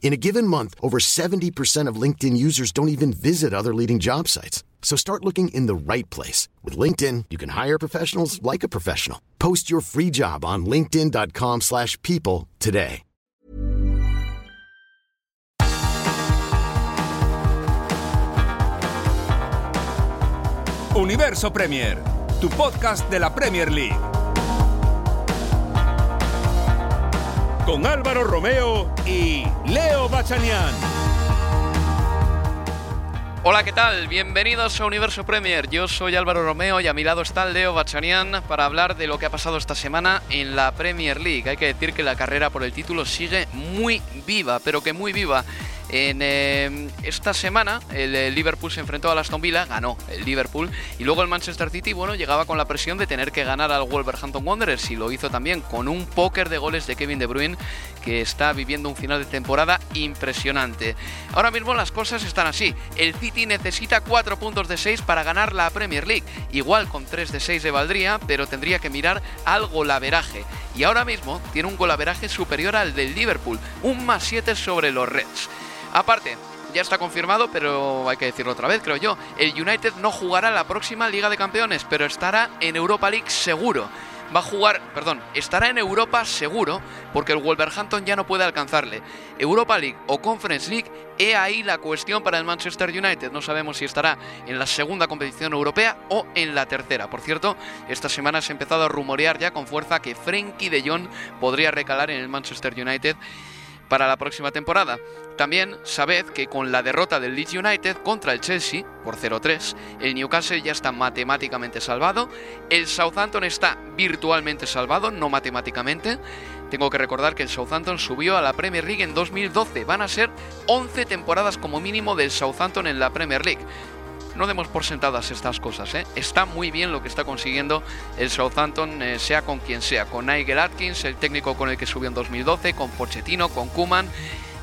In a given month, over 70% of LinkedIn users don't even visit other leading job sites. So start looking in the right place. With LinkedIn, you can hire professionals like a professional. Post your free job on linkedin.com slash people today. Universo Premier, tu podcast de la Premier League. Con Álvaro Romeo y Leo Bachanian. Hola, ¿qué tal? Bienvenidos a Universo Premier. Yo soy Álvaro Romeo y a mi lado está Leo Bachanian para hablar de lo que ha pasado esta semana en la Premier League. Hay que decir que la carrera por el título sigue muy viva, pero que muy viva. En eh, esta semana el, Liverpool se enfrentó al Aston Villa, ganó el Liverpool y luego el Manchester City, bueno, llegaba con la presión de tener que ganar al Wolverhampton Wanderers y lo hizo también con un póker de goles de Kevin De Bruyne que está viviendo un final de temporada impresionante. Ahora mismo las cosas están así. El City necesita 4 puntos de 6 para ganar la Premier League. Igual con 3 de 6 le valdría, pero tendría que mirar al golaveraje. Y ahora mismo tiene un golaveraje superior al del Liverpool, un más 7 sobre los Reds. Aparte, ya está confirmado, pero hay que decirlo otra vez, creo yo. El United no jugará la próxima Liga de Campeones, pero estará en Europa League seguro. Va a jugar, perdón, estará en Europa seguro, porque el Wolverhampton ya no puede alcanzarle. Europa League o Conference League, he ahí la cuestión para el Manchester United. No sabemos si estará en la segunda competición europea o en la tercera. Por cierto, esta semana se ha empezado a rumorear ya con fuerza que Frenkie de Jong podría recalar en el Manchester United para la próxima temporada. También sabed que con la derrota del Leeds United contra el Chelsea por 0-3, el Newcastle ya está matemáticamente salvado, el Southampton está virtualmente salvado, no matemáticamente. Tengo que recordar que el Southampton subió a la Premier League en 2012. Van a ser 11 temporadas como mínimo del Southampton en la Premier League no demos por sentadas estas cosas. ¿eh? Está muy bien lo que está consiguiendo el Southampton, eh, sea con quien sea, con Nigel Atkins, el técnico con el que subió en 2012, con Pochettino, con Kuman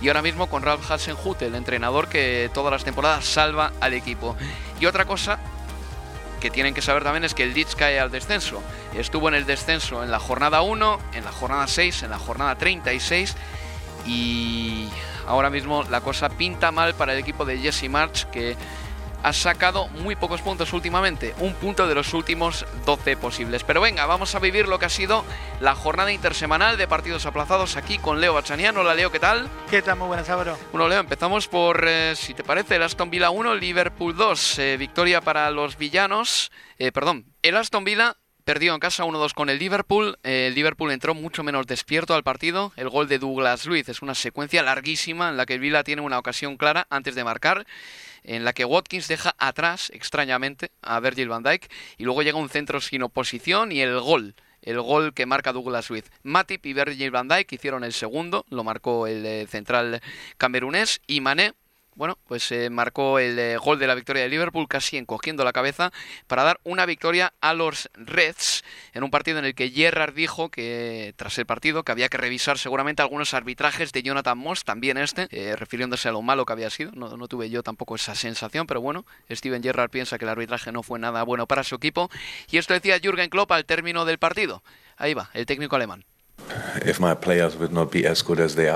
y ahora mismo con Ralph Hasenhut, el entrenador que todas las temporadas salva al equipo. Y otra cosa que tienen que saber también es que el Leeds cae al descenso. Estuvo en el descenso en la jornada 1, en la jornada 6, en la jornada 36 y ahora mismo la cosa pinta mal para el equipo de Jesse March que ha sacado muy pocos puntos últimamente, un punto de los últimos 12 posibles. Pero venga, vamos a vivir lo que ha sido la jornada intersemanal de partidos aplazados aquí con Leo Bachanian. Hola Leo, ¿qué tal? ¿Qué tal? Muy buenas, Álvaro. Bueno, Leo, empezamos por, eh, si te parece, el Aston Villa 1, Liverpool 2. Eh, victoria para los villanos. Eh, perdón, el Aston Villa Perdió en casa 1-2 con el Liverpool. el Liverpool entró mucho menos despierto al partido. El gol de Douglas Luiz es una secuencia larguísima en la que el Villa tiene una ocasión clara antes de marcar en la que Watkins deja atrás, extrañamente, a Virgil van Dijk y luego llega un centro sin oposición y el gol el gol que marca Douglas Luiz. Matip y Virgil van Dijk hicieron el segundo, lo marcó el eh, central camerunés y Mané bueno, pues se marcó el eh, gol de la victoria de Liverpool casi encogiendo la cabeza para dar una victoria a los Reds en un partido en el que Gerrard dijo que tras el partido que había que revisar seguramente algunos arbitrajes de Jonathan Moss, también este, eh, refiriéndose a lo malo que había sido. No, tuve yo tampoco esa sensación, pero bueno, Steven Gerrard piensa que el arbitraje no fue nada bueno para su equipo y esto decía Jürgen Klopp al término del partido. Ahí va, el técnico alemán. If my players would not be as good as they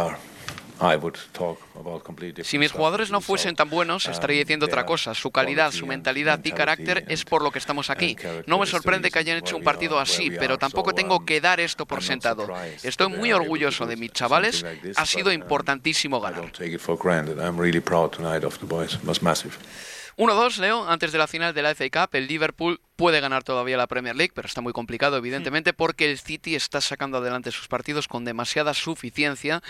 si mis jugadores no fuesen tan buenos, estaría diciendo otra cosa. Su calidad, su mentalidad y carácter es por lo que estamos aquí. No me sorprende que hayan hecho un partido así, pero tampoco tengo que dar esto por sentado. Estoy muy orgulloso de mis chavales. Ha sido importantísimo ganar. 1-2, Leo, antes de la final de la FA Cup, el Liverpool puede ganar todavía la Premier League, pero está muy complicado, evidentemente, porque el City está sacando adelante sus partidos con demasiada suficiencia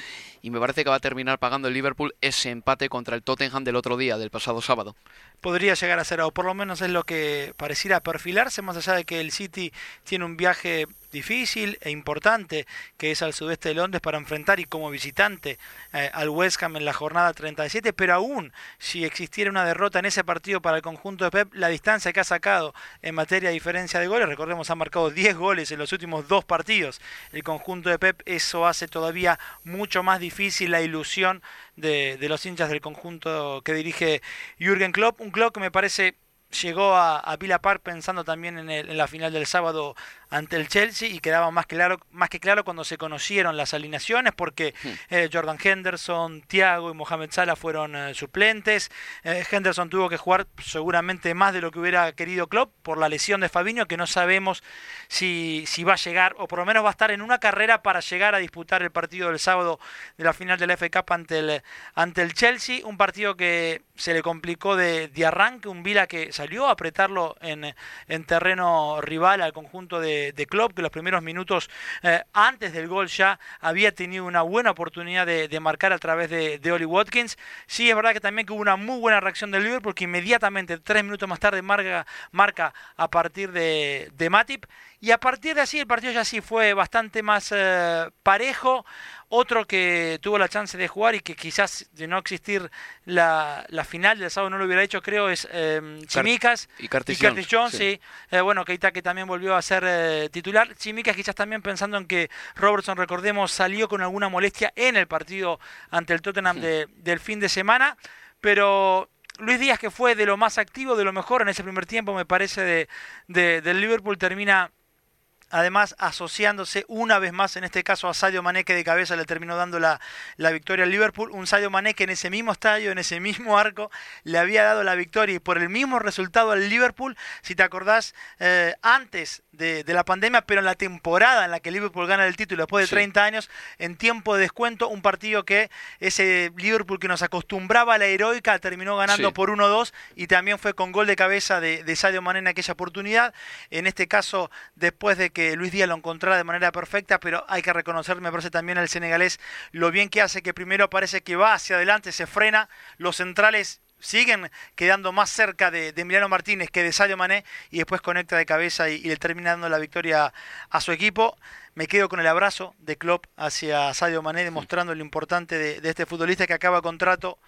y me parece que va a terminar pagando el Liverpool ese empate contra el Tottenham del otro día, del pasado sábado. Podría llegar a ser, o por lo menos es lo que pareciera perfilarse, más allá de que el City tiene un viaje difícil e importante que es al sudeste de Londres para enfrentar y como visitante eh, al West Ham en la jornada 37, pero aún si existiera una derrota en ese partido para el conjunto de Pep, la distancia que ha sacado en materia de diferencia de goles, recordemos, ha marcado 10 goles en los últimos dos partidos. El conjunto de Pep, eso hace todavía mucho más difícil la ilusión de, los hinchas del conjunto que dirige Jürgen Klopp, un Klopp que me parece llegó a, a Villa Park pensando también en, la final del sábado ante el Chelsea y quedaba más claro más que claro cuando se conocieron las alineaciones porque hmm. eh, Jordan Henderson, Thiago y Mohamed Salah fueron eh, suplentes. Eh, Henderson tuvo que jugar seguramente más de lo que hubiera querido Klopp por la lesión de Fabinho que no sabemos si, si va a llegar o por lo menos va a estar en una carrera para llegar a disputar el partido del sábado de la final del FA Cup ante el, ante el Chelsea, un partido que se le complicó de, de arranque, un Vila que salió a apretarlo en, en terreno rival al conjunto de, de Klopp, que los primeros minutos eh, antes del gol ya había tenido una buena oportunidad de, marcar a través de, de Oli Watkins. Sí, es verdad que también hubo una muy buena reacción del Liverpool, que inmediatamente, tres minutos más tarde, marca, marca a partir de, de Matip. Y a partir de así el partido ya sí fue bastante más eh, parejo. Otro que tuvo la chance de jugar y que quizás de no existir la, la final del sábado no lo hubiera hecho, creo, es eh, Chimicas y Curtis, y Curtis Jones. sí. sí. Eh, bueno, Keita que también volvió a ser eh, titular. Chimicas quizás también pensando en que Robertson, recordemos, salió con alguna molestia en el partido ante el Tottenham de, del fin de semana. Pero Luis Díaz, que fue de lo más activo, de lo mejor en ese primer tiempo, me parece, de, de, del Liverpool, termina además asociándose una vez más en este caso a Sadio Mané que de cabeza le terminó dando la, la, victoria al Liverpool, un Sadio Mané que en ese mismo estadio, en ese mismo arco le había dado la victoria y por el mismo resultado al Liverpool, si te acordás, eh, antes de, de, la pandemia, pero en la temporada en la que Liverpool gana el título después de sí. 30 años, en tiempo de descuento, un partido que ese Liverpool que nos acostumbraba a la heroica terminó ganando sí. por 1-2 y también fue con gol de cabeza de, de Sadio Mané en aquella oportunidad, en este caso después de que Luis Díaz lo encontrara de manera perfecta, pero hay que reconocer, me parece también al senegalés, lo bien que hace, que primero parece que va hacia adelante, se frena, los centrales siguen quedando más cerca de, de Emiliano Martínez que de Sadio Mané y después conecta de cabeza y, y, le termina dando la victoria a su equipo. Me quedo con el abrazo de Klopp hacia Sadio Mané, demostrando lo importante de, de este futbolista que acaba contrato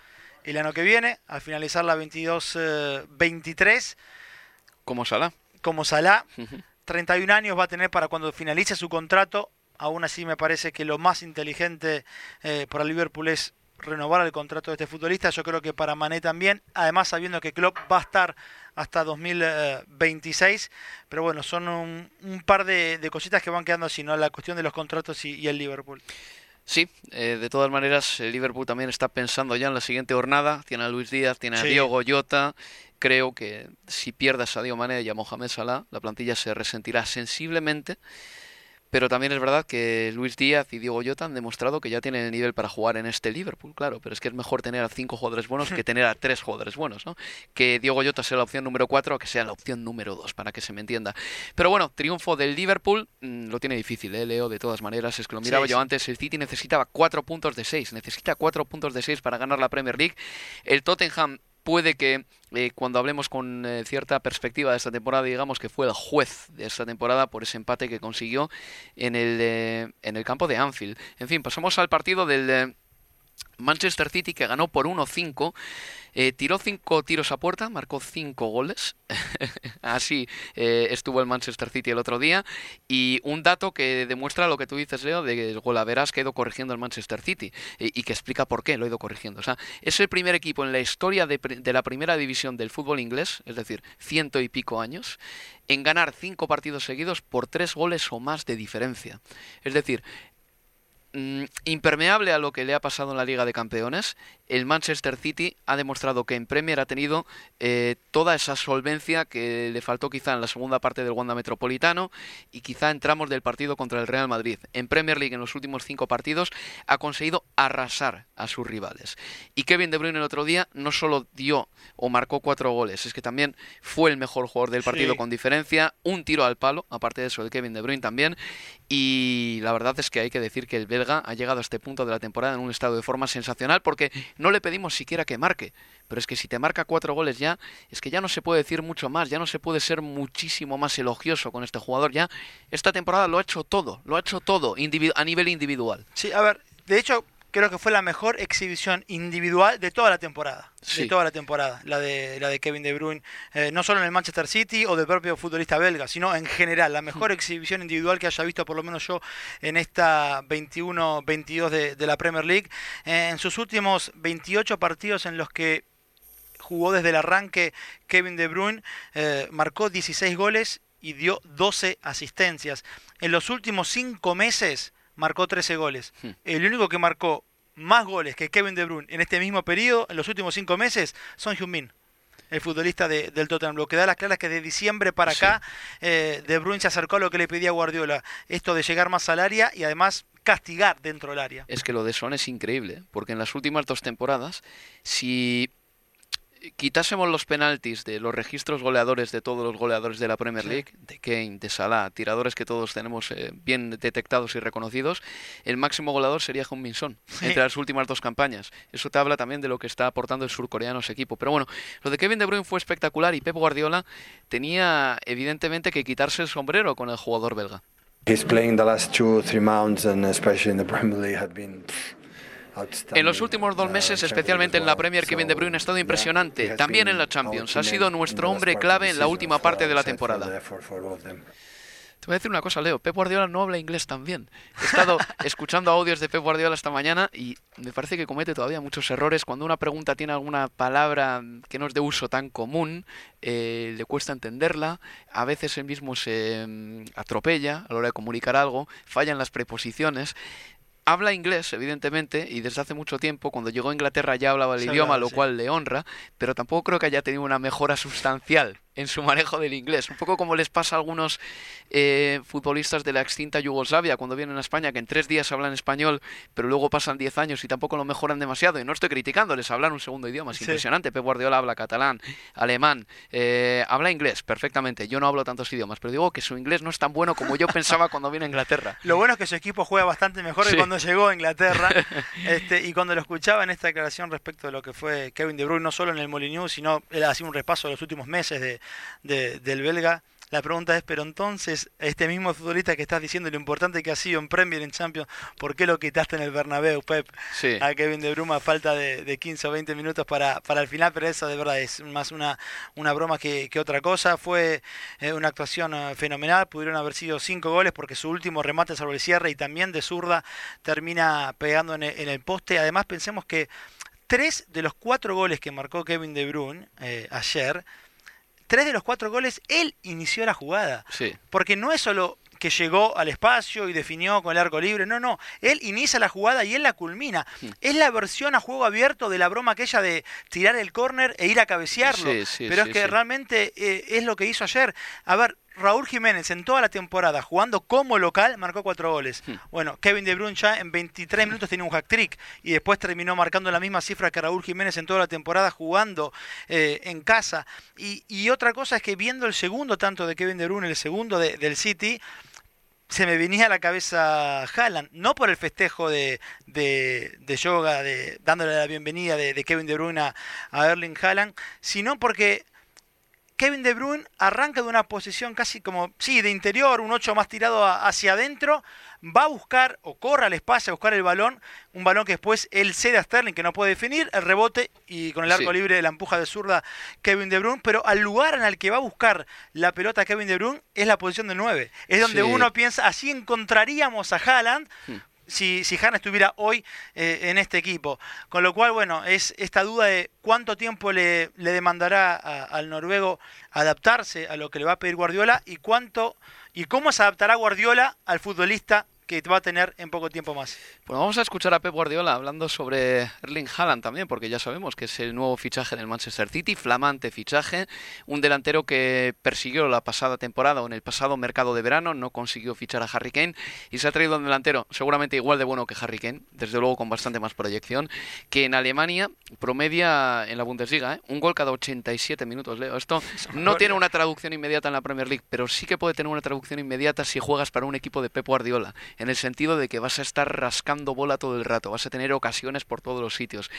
el año que viene, al finalizar la 22-23. Como Salah. Como Salah. 31 años va a tener para cuando finalice su contrato. Aún así me parece que lo más inteligente eh, para Liverpool es renovar el contrato de este futbolista. Yo creo que para Mané también. Además sabiendo que Klopp va a estar hasta 2026. Pero bueno, son un, par de, cositas que van quedando así, ¿no? La cuestión de los contratos y el Liverpool. Sí, eh, de todas maneras, el Liverpool también está pensando ya en la siguiente jornada. Tiene a Luis Díaz, tiene a sí. Diogo Jota. Creo que si pierdas a Sadio Mané y a Mohamed Salah, la plantilla se resentirá sensiblemente. Pero también es verdad que Luis Díaz y Diego Jota han demostrado que ya tienen el nivel para jugar en este Liverpool, claro, pero es que es mejor tener a cinco jugadores buenos que tener a tres jugadores buenos, ¿no? Que Diego Jota sea la opción número cuatro o que sea la opción número dos, para que se me entienda. Pero bueno, triunfo del Liverpool mmm, lo tiene difícil, ¿eh, Leo? De todas maneras, es que lo miraba sí, yo sí. antes, el City necesitaba cuatro puntos de seis, necesita cuatro puntos de seis para ganar la Premier League. El Tottenham puede que eh, cuando hablemos con eh, cierta perspectiva de esta temporada, digamos que fue el juez de esta temporada por ese empate que consiguió en el, eh, en el campo de Anfield. En fin, pasamos al partido del eh, Manchester City que ganó por 1-5. Eh, tiró cinco tiros a puerta, marcó cinco goles. Así eh, estuvo el Manchester City el otro día. Y un dato que demuestra lo que tú dices, Leo, de que el golaveras que ha ido corrigiendo el Manchester City. Y, y, que explica por qué lo ha ido corrigiendo. O sea, es el primer equipo en la historia de, de la primera división del fútbol inglés, es decir, ciento y pico años, en ganar cinco partidos seguidos por tres goles o más de diferencia. Es decir, mm, impermeable a lo que le ha pasado en la Liga de Campeones, el Manchester City ha demostrado que en Premier ha tenido eh, toda esa solvencia que le faltó quizá en la segunda parte del Wanda Metropolitano y quizá en tramos del partido contra el Real Madrid. En Premier League en los últimos cinco partidos ha conseguido arrasar a sus rivales. Y Kevin De Bruyne el otro día no solo dio o marcó cuatro goles, es que también fue el mejor jugador del partido con diferencia, un tiro al palo, aparte de eso de Kevin De Bruyne también, y la verdad es que hay que decir que el belga ha llegado a este punto de la temporada en un estado de forma sensacional porque no le pedimos siquiera que marque. Pero es que si te marca cuatro goles ya, es que ya no se puede decir mucho más, ya no se puede ser muchísimo más elogioso con este jugador. Ya esta temporada lo ha hecho todo, lo ha hecho todo a nivel individual. Sí, a ver, de hecho creo que fue la mejor exhibición individual de toda la temporada. De toda la temporada, la de, la de Kevin De Bruyne. Eh, no solo en el Manchester City o del propio futbolista belga, sino en general. La mejor exhibición individual que haya visto, por lo menos yo, en esta 21-22 de, la Premier League. Eh, en sus últimos 28 partidos en los que jugó desde el arranque Kevin De Bruyne, eh, marcó 16 goles y dio 12 asistencias. En los últimos 5 meses marcó 13 goles. Hmm. El único que marcó más goles que Kevin De Bruyne en este mismo periodo, en los últimos 5 meses, son Heung-Min el futbolista del Tottenham. Lo que da las claras que de diciembre para acá eh, De Bruyne se acercó a lo que le pedía Guardiola, esto de llegar más al área y además castigar dentro del área. Es que lo de Son es increíble, porque en las últimas dos temporadas, si quitásemos los penaltis de los registros goleadores de todos los goleadores de la Premier League, de Kane, de Salah, tiradores que todos tenemos eh, bien detectados y reconocidos, el máximo goleador sería Jung Min Son entre las últimas dos campañas. Eso te habla también de lo que está aportando el surcoreano a ese equipo. Pero bueno, lo de Kevin De Bruyne fue espectacular y Pep Guardiola tenía evidentemente que quitarse el sombrero con el jugador belga. He's playing the last two, three months and especially in the Premier League had been en los últimos dos meses, especialmente en la Premier, Kevin De Bruyne ha estado impresionante. También en la Champions. Ha sido nuestro hombre clave en la última parte de la temporada. Te voy a decir una cosa, Leo. Pep Guardiola no habla inglés tan bien. He estado escuchando audios de Pep Guardiola esta mañana y me parece que comete todavía muchos errores. Cuando una pregunta tiene alguna palabra que no es de uso tan común, eh, le cuesta entenderla. A veces él mismo se mm, atropella a la hora de comunicar algo, fallan las preposiciones habla inglés, evidentemente, y desde hace mucho tiempo, cuando llegó a Inglaterra ya hablaba el idioma, lo cual le honra, pero tampoco creo que haya tenido una mejora sustancial en su manejo del inglés. Un poco como les pasa a algunos eh, futbolistas de la extinta Yugoslavia cuando vienen a España, que en tres días hablan español, pero luego pasan diez años y tampoco lo mejoran demasiado. Y no estoy criticándoles, hablan un segundo idioma, es impresionante. Pep Guardiola habla catalán, alemán, eh, habla inglés perfectamente. Yo no hablo tantos idiomas, pero digo que su inglés no es tan bueno como yo pensaba cuando vine a Inglaterra. Lo bueno es que su equipo juega bastante mejor que cuando llegó a Inglaterra. este, y cuando lo escuchaba en esta declaración respecto de lo que fue Kevin De Bruyne, no solo en el Molineux, sino él hacía un repaso de los últimos meses de, del belga. La pregunta es, pero entonces, este mismo futbolista que estás diciendo lo importante que ha sido en Premier, en Champions, ¿por qué lo quitaste en el Bernabéu, Pep? A Kevin De Bruma falta de, 15 o 20 minutos para, para el final, pero eso de verdad es más una, una broma que, otra cosa. Fue eh, una actuación eh, fenomenal, pudieron haber sido 5 goles porque su último remate sobre el cierre y también de zurda termina pegando en el, poste. Además, pensemos que tres de los cuatro goles que marcó Kevin De Bruyne eh, ayer tres de los cuatro goles, él inició la jugada. Sí. Porque no es solo que llegó al espacio y definió con el arco libre. No, no. Él inicia la jugada y él la culmina. Es la versión a juego abierto de la broma aquella de tirar el córner e ir a cabecearlo. Pero es que realmente eh, es lo que hizo ayer. A ver, Raúl Jiménez en toda la temporada jugando como local marcó cuatro goles. Hmm. Bueno, Kevin De Bruyne ya en 23 minutos tenía un hack trick y después terminó marcando la misma cifra que Raúl Jiménez en toda la temporada jugando eh, en casa. Y, otra cosa es que viendo el segundo tanto de Kevin De Bruyne, el segundo del City, se me venía a la cabeza Haaland, no por el festejo de, de, yoga, de, dándole la bienvenida de, Kevin De Bruyne a, a Erling Haaland, sino porque Kevin De Bruyne arranca de una posición casi como, sí, de interior, un 8 más tirado hacia adentro, va a buscar o corre al espacio a buscar el balón, un balón que después él cede a Sterling que no puede definir, el rebote y con el arco libre la empuja de zurda Kevin De Bruyne, pero al lugar en el que va a buscar la pelota Kevin De Bruyne es la posición del 9. Es donde uno piensa, así encontraríamos a Haaland, hmm si, si Han estuviera hoy eh, en este equipo. Con lo cual, bueno, es esta duda de cuánto tiempo le, demandará al noruego adaptarse a lo que le va a pedir Guardiola y cuánto y cómo se adaptará Guardiola al futbolista que va a tener en poco tiempo más. Pues vamos a escuchar a Pep Guardiola hablando sobre Erling Haaland también, porque ya sabemos que es el nuevo fichaje del Manchester City, flamante fichaje, un delantero que persiguió la pasada temporada o en el pasado mercado de verano, no consiguió fichar a Harry Kane y se ha traído un delantero seguramente igual de bueno que Harry Kane, desde luego con bastante más proyección, que en Alemania promedia en la Bundesliga, ¿eh? un gol cada 87 minutos, Leo. Esto no tiene una traducción inmediata en la Premier League, pero sí que puede tener una traducción inmediata si juegas para un equipo de Pep Guardiola en el sentido de que vas a estar rascando bola todo el rato, vas a tener ocasiones por todos los sitios.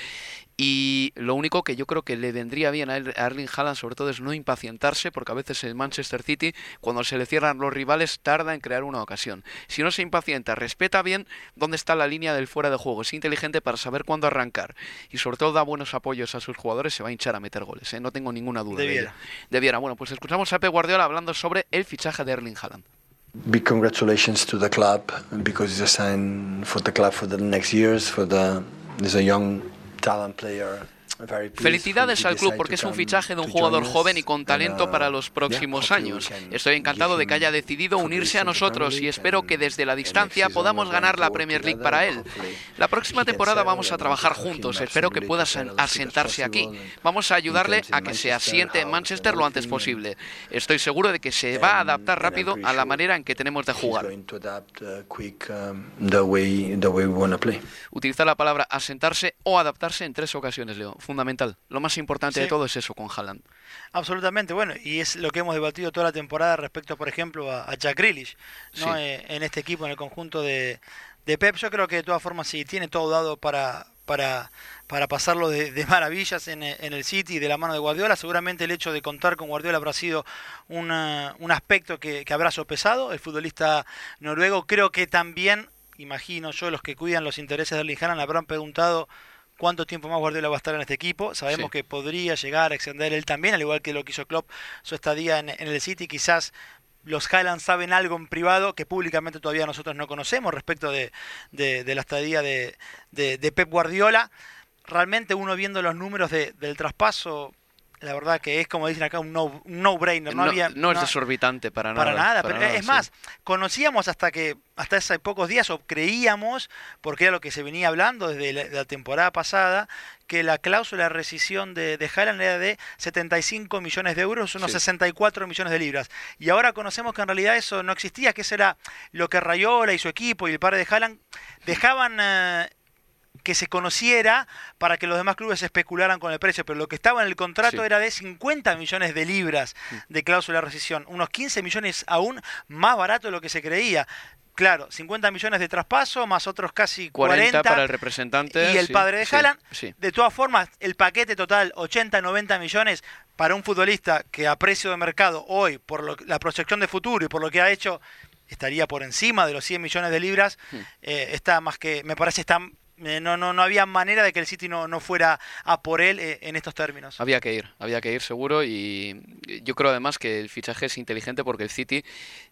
Y lo único que yo creo que le vendría bien a Erling Haaland sobre todo es no impacientarse, porque a veces el Manchester City, cuando se le cierran los rivales, tarda en crear una ocasión. Si no se impacienta, respeta bien dónde está la línea del fuera de juego, es inteligente para saber cuándo arrancar y sobre todo da buenos apoyos a sus jugadores, se va a hinchar a meter goles, ¿eh? no tengo ninguna duda. Debiera. De Debiera. Bueno, pues escuchamos a Pep Guardiola hablando sobre el fichaje de Erling Haaland. Big congratulations to the club because it's a sign for the club for the next years. For the there's a young talent player Felicidades al club porque es un fichaje de un jugador joven y con talento para los próximos años. Estoy encantado de que haya decidido unirse a nosotros y espero que desde la distancia podamos ganar la Premier League para él. La próxima temporada vamos a trabajar juntos, espero que pueda asentarse aquí. Vamos a ayudarle a que se asiente en Manchester lo antes posible. Estoy seguro de que se va a adaptar rápido a la manera en que tenemos de jugar. Utilizar la palabra asentarse o adaptarse en tres ocasiones, Leo fundamental. Lo más importante de todo es eso con Haaland. Absolutamente, bueno, y es lo que hemos debatido toda la temporada respecto, por ejemplo, a, Jack Grealish, ¿no? Eh, en este equipo, en el conjunto de, de Pep. Yo creo que de todas formas sí, tiene todo dado para, para, para pasarlo de, maravillas en, en, el City de la mano de Guardiola. Seguramente el hecho de contar con Guardiola habrá sido un aspecto que, que habrá sopesado el futbolista noruego. Creo que también, imagino yo, los que cuidan los intereses de Erling Haaland habrán preguntado cuánto tiempo más Guardiola va a estar en este equipo. Sabemos que podría llegar a extender él también, al igual que lo que hizo Klopp su estadía en, en el City. Quizás los Highlands saben algo en privado que públicamente todavía nosotros no conocemos respecto de, de, la estadía de, de, Pep Guardiola. Realmente uno viendo los números del traspaso la verdad que es como dicen acá un no-brainer. No, había, no, es desorbitante para nada. Para nada, pero es más, conocíamos hasta que hasta hace pocos días o creíamos, porque era lo que se venía hablando desde la, temporada pasada, que la cláusula de rescisión de, de Haaland era de 75 millones de euros, unos 64 millones de libras. Y ahora conocemos que en realidad eso no existía, que eso era lo que Rayola y su equipo y el padre de Haaland dejaban... Eh, que se conociera para que los demás clubes especularan con el precio, pero lo que estaba en el contrato era de 50 millones de libras mm. de cláusula de rescisión, unos 15 millones aún más barato de lo que se creía. Claro, 50 millones de traspaso, más otros casi 40, para el representante. Y el padre de Haaland. De todas formas, el paquete total, 80, 90 millones para un futbolista que a precio de mercado hoy, por la proyección de futuro y por lo que ha hecho, estaría por encima de los 100 millones de libras. Mm. Eh, está más que, me parece, está eh, no, no, no había manera de que el City no, no fuera a por él eh, en estos términos. Había que ir, había que ir seguro y yo creo además que el fichaje es inteligente porque el City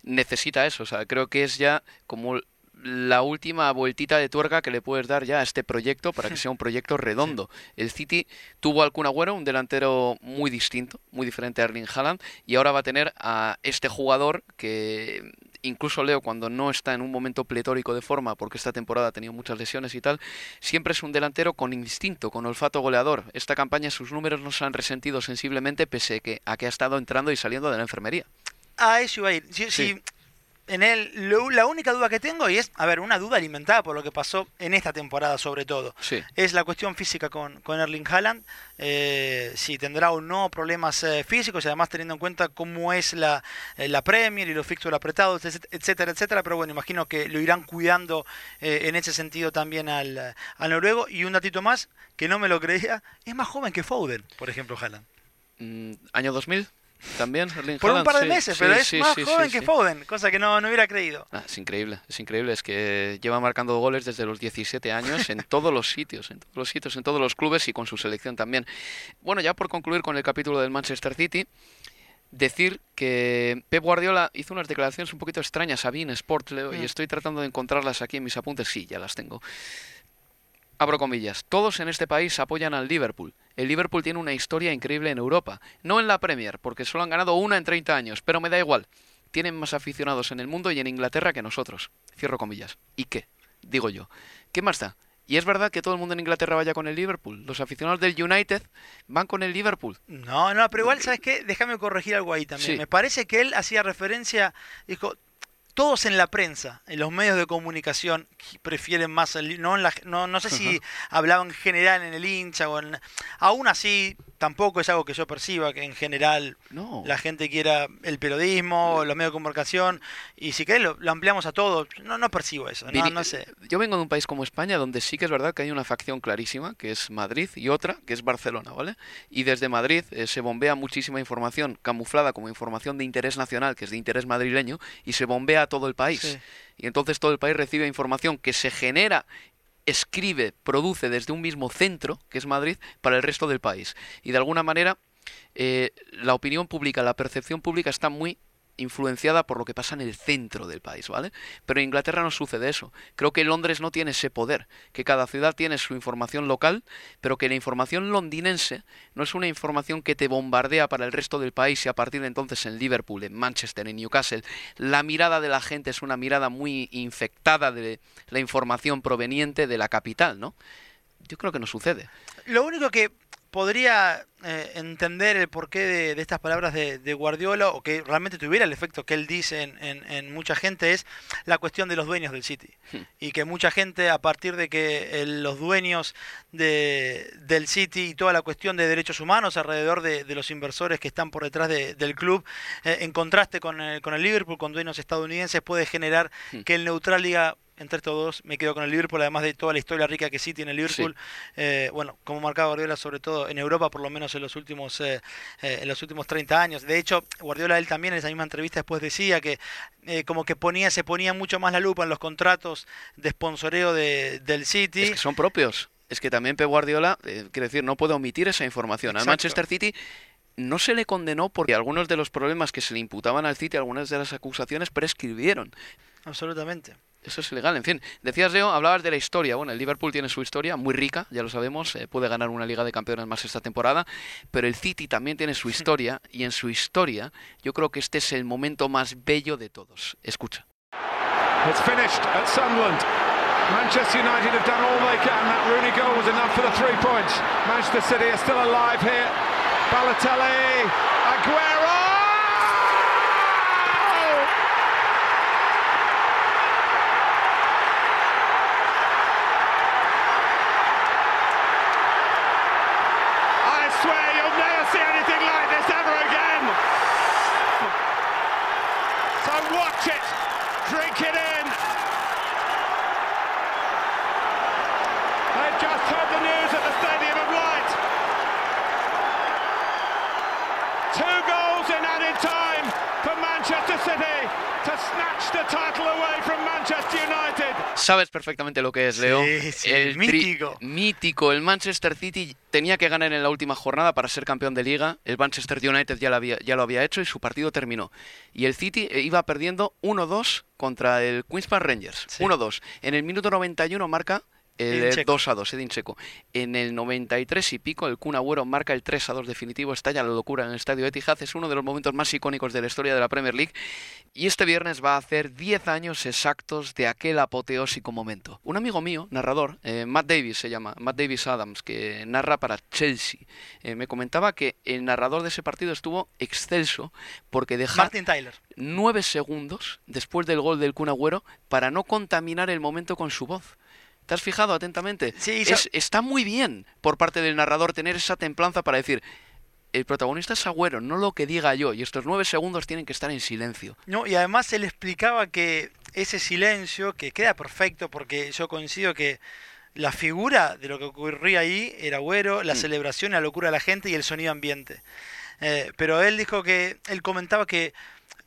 necesita eso, o sea, creo que es ya como la última vueltita de tuerca que le puedes dar ya a este proyecto para que sea un proyecto redondo. El City tuvo al Kun Agüero, un delantero muy distinto, muy diferente a Erling Haaland, y ahora va a tener a este jugador que incluso Leo cuando no está en un momento pletórico de forma, porque esta temporada ha tenido muchas lesiones y tal, siempre es un delantero con instinto, con olfato goleador. Esta campaña sus números no se han resentido sensiblemente pese a que ha estado entrando y saliendo de la enfermería. Ah, eso iba a ir. sí en él, la única duda que tengo, y es, a ver, una duda alimentada por lo que pasó en esta temporada sobre todo, es la cuestión física con, con Erling Haaland, eh, si tendrá o no problemas eh, físicos, y además teniendo en cuenta cómo es la, eh, la Premier y los fixtures apretados, etcétera, etcétera, pero bueno, imagino que lo irán cuidando en ese sentido también al, al noruego, y un datito más, que no me lo creía, es más joven que Foden, por ejemplo, Haaland. Mm, ¿Año 2000? También, Por un par de meses, pero es más joven que Foden, cosa que no, no hubiera creído. Ah, es increíble, es increíble. Es que lleva marcando goles desde los 17 años en todos los sitios, en todos los sitios, en todos los clubes y con su selección también. Bueno, ya por concluir con el capítulo del Manchester City, decir que Pep Guardiola hizo unas declaraciones un poquito extrañas a Bean Sport, Leo, y mm. estoy tratando de encontrarlas aquí en mis apuntes. Sí, ya las tengo. Abro comillas. Todos en este país apoyan al Liverpool. El Liverpool tiene una historia increíble en Europa. No en la Premier, porque solo han ganado una en 30 años, pero me da igual. tienen más aficionados en el mundo y en Inglaterra que nosotros. Cierro comillas. ¿Y qué? Digo yo. ¿Qué más da? Y es verdad que todo el mundo en Inglaterra vaya con el Liverpool. Los aficionados del United van con el Liverpool. No, no, pero igual, ¿sabes qué? Déjame corregir algo ahí también. Sí. Me parece que él hacía referencia, dijo, todos en la prensa, en los medios de comunicación, prefieren más el no, en la- no, no sé si hablaban en general en el hincha o en... Aún así, tampoco es algo que yo perciba, que en general No. la gente quiera el periodismo, los medios de comunicación, y si querés lo, lo ampliamos a todo. No, no percibo eso, no, Vini- no sé. Yo vengo de un país como España donde sí que es verdad que hay una facción clarísima, que es Madrid, y otra, que es Barcelona, ¿vale? Y desde Madrid eh, se bombea muchísima información camuflada como información de interés nacional, que es de interés madrileño, y se bombea todo el país. Sí. Y entonces todo el país recibe información que se genera escribe, produce desde un mismo centro, que es Madrid, para el resto del país. Y de alguna manera, eh, la opinión pública, la percepción pública está muy influenciada por lo que pasa en el centro del país, ¿vale? Pero en Inglaterra no sucede eso. Creo que Londres no tiene ese poder, que cada ciudad tiene su información local, pero que la información londinense no es una información que te bombardea para el resto del país y a partir de entonces en Liverpool, en Manchester, en Newcastle, la mirada de la gente es una mirada muy infectada de la información proveniente de la capital, ¿no? Yo creo que no sucede. Lo único que podría eh, entender el porqué de, de estas palabras de, de Guardiola o que realmente tuviera el efecto que él dice en, en- en mucha gente es la cuestión de los dueños del City. Y que mucha gente a partir de que el- los dueños de, del City y toda la cuestión de derechos humanos alrededor de, los inversores que están por detrás de- del club, eh, en contraste con el, con el Liverpool, con dueños estadounidenses, puede generar que el neutral diga entre estos dos me quedo con el Liverpool, además de toda la historia rica que sí tiene el Liverpool. Eh, bueno, como marcaba Guardiola, sobre todo en Europa, por lo menos en los últimos eh, eh, en los últimos 30 años. De hecho, Guardiola él también en esa misma entrevista después decía que eh, como que ponía se ponía mucho más la lupa en los contratos de sponsoreo de, del City. Es que son propios. Es que también Pep Guardiola, quiero decir, no puede omitir esa información. Al. Manchester City no se le condenó porque algunos de los problemas que se le imputaban al City, algunas de las acusaciones prescribieron. Absolutamente. Eso es ilegal. En fin, decías, Leo, hablabas de la historia. Bueno, el Liverpool tiene su historia muy rica, ya lo sabemos, eh, puede ganar una Liga de Campeones más esta temporada, pero el City también tiene su historia y en su historia yo creo que este es el momento más bello de todos. Escucha. It's finished at Sunderland. Manchester United have done all they can. That Rooney goal was enough for the three points. Manchester City are still alive here. Balotelli, Aguero! Sabes perfectamente lo que es, Leo. Sí, sí, el mítico. mítico. El Manchester City tenía que ganar en la última jornada para ser campeón de liga. El Manchester United ya lo había, ya lo había hecho y su partido terminó. Y el City eh, iba perdiendo 1-2 contra el Queens Park Rangers. Sí. 1-2. En el minuto 91 marca el Edin eh, Dzeko. 2 a 2, Edin Checo. En el 93 y pico, el Kun Agüero marca el 3 a 2 definitivo. Estalla la locura en el estadio Etihad. Es uno de los momentos más icónicos de la historia de la Premier League. Y este viernes va a hacer 10 años exactos de aquel apoteósico momento. Un amigo mío, narrador, eh, Matt Davis se llama, Matt Davis Adams, que narra para Chelsea, eh, me comentaba que el narrador de ese partido estuvo excelso porque deja Martin Tyler. nueve segundos después del gol del Kun Agüero para no contaminar el momento con su voz. ¿Te has fijado atentamente? Sí, Es- está muy bien por parte del narrador tener esa templanza para decir, el protagonista es Agüero, no lo que diga yo, y estos nueve segundos tienen que estar en silencio. No, y además él explicaba que ese silencio, que queda perfecto, porque yo coincido que la figura de lo que ocurría ahí era Agüero, la celebración, la locura de la gente y el sonido ambiente. Eh, pero él dijo que, él comentaba que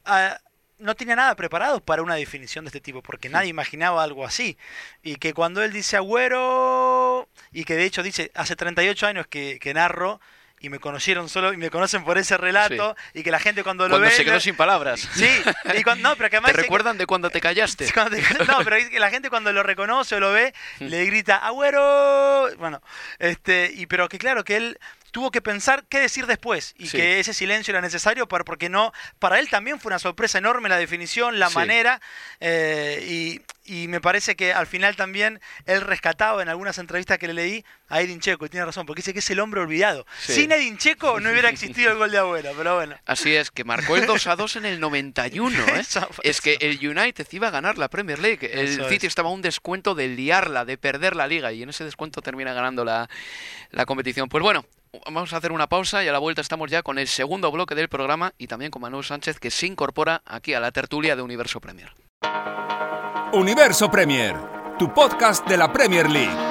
ah, no tenía nada preparado para una definición de este tipo, porque nadie imaginaba algo así. Y que cuando él dice Agüero, y que de hecho dice, hace 38 años que, que narro, y me conocieron solo, y me conocen por ese relato, y que la gente cuando lo Cuando ve... se quedó sin palabras. Sí, y cuando- no, pero que además ¿Te que- recuerdan de cuando te callaste? Cuando te- No, pero es que la gente cuando lo reconoce o lo ve, le grita, ¡Agüero! Bueno, este, y pero que claro, que él tuvo que pensar qué decir después y que ese silencio era necesario para, porque no, para él también fue una sorpresa enorme la definición, la manera eh, y, me parece que al final también él rescataba en algunas entrevistas que le leí a Edin Checo y tiene razón porque dice que es el hombre olvidado. Sin Edin Checo no hubiera existido el gol de abuela, pero bueno. Así es, que marcó el 2 a 2 en el 91. ¿eh? es que el United iba a ganar la Premier League. El City estaba a un descuento de liarla, de perder la liga y en ese descuento termina ganando la, la competición. Pues bueno, vamos a hacer una pausa y a la vuelta estamos ya con el segundo bloque del programa y también con Manuel Sánchez que se incorpora aquí a la tertulia de Universo Premier. Universo Premier, tu podcast de la Premier League.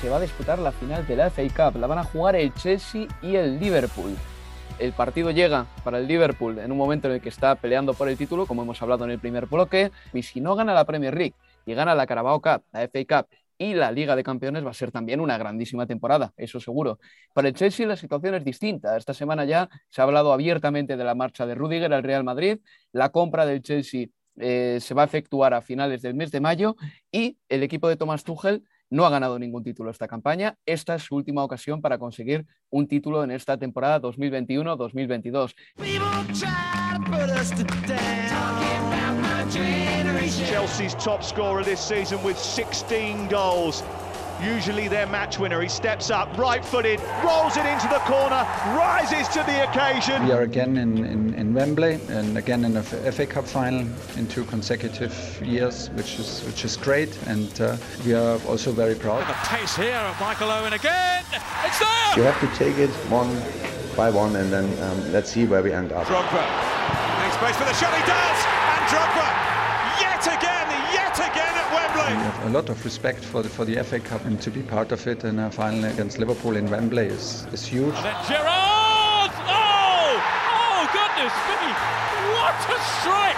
se va a disputar la final de la FA Cup. La van a jugar el Chelsea y el Liverpool. El partido llega para el Liverpool en un momento en el que está peleando por el título, como hemos hablado en el primer bloque, y si no gana la Premier League y gana la Carabao Cup, la FA Cup y la Liga de Campeones va a ser también una grandísima temporada, eso seguro. Para el Chelsea la situación es distinta. Esta semana ya se ha hablado abiertamente de la marcha de Rudiger al Real Madrid, la compra del Chelsea eh, se va a efectuar a finales del mes de mayo y el equipo de Thomas Tuchel no ha ganado ningún título esta campaña. Esta es su última ocasión para conseguir un título en esta temporada 2021-2022. Chelsea's top scorer this season with 16 goals. Usually their match winner. He steps up, right footed, rolls it into the corner, rises to the occasion. We are again in, in, in Wembley and again in a FA Cup final in two consecutive years, which is which is great, and uh, we are also very proud. The pace here of Michael Owen again. It's there. You have to take it one by one, and then um, let's see where we end up. Drogba makes space for the shot. He does, and Drogba a lot of respect for the, for the FA Cup and to be part of it And a final against Liverpool in Wembley is, is huge. And then Gerrard! Oh! Oh, goodness me! What a strike!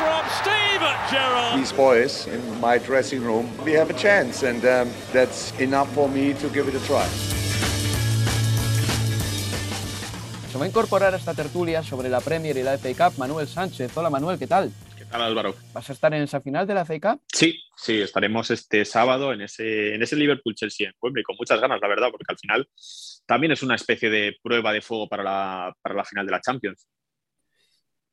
From Steven Gerrard. These boys in my dressing room, we have a chance, and um, that's enough for me to give it a try. Se va a incorporar a esta tertulia sobre la Premier y la FA Cup Manuel Sánchez. Hola Manuel, ¿qué tal? Álvaro. ¿Vas a estar en esa final de la FA Sí, sí, estaremos este sábado en ese, en ese Liverpool-Chelsea en Wembley, con muchas ganas, la verdad, porque al final también es una especie de prueba de fuego para la, para la final de la Champions.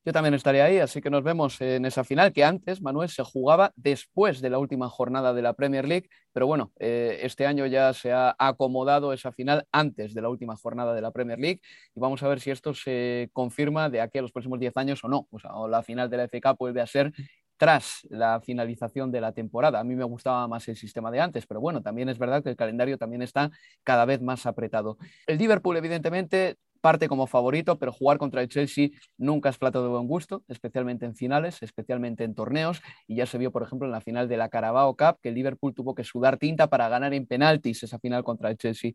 Yo también estaría ahí, así que nos vemos en esa final que antes, Manuel, se jugaba después de la última jornada de la Premier League, pero bueno, eh, este año ya se ha acomodado esa final antes de la última jornada de la Premier League y vamos a ver si esto se confirma de aquí a los próximos 10 años o no. O sea, la final de la FK vuelve a ser tras la finalización de la temporada. A mí me gustaba más el sistema de antes, pero bueno, también es verdad que el calendario también está cada vez más apretado. El Liverpool, evidentemente, parte como favorito, pero jugar contra el Chelsea nunca es plato de buen gusto, especialmente en finales, especialmente en torneos. Y ya se vio, por ejemplo, en la final de la Carabao Cup, que el Liverpool tuvo que sudar tinta para ganar en penaltis esa final contra el Chelsea.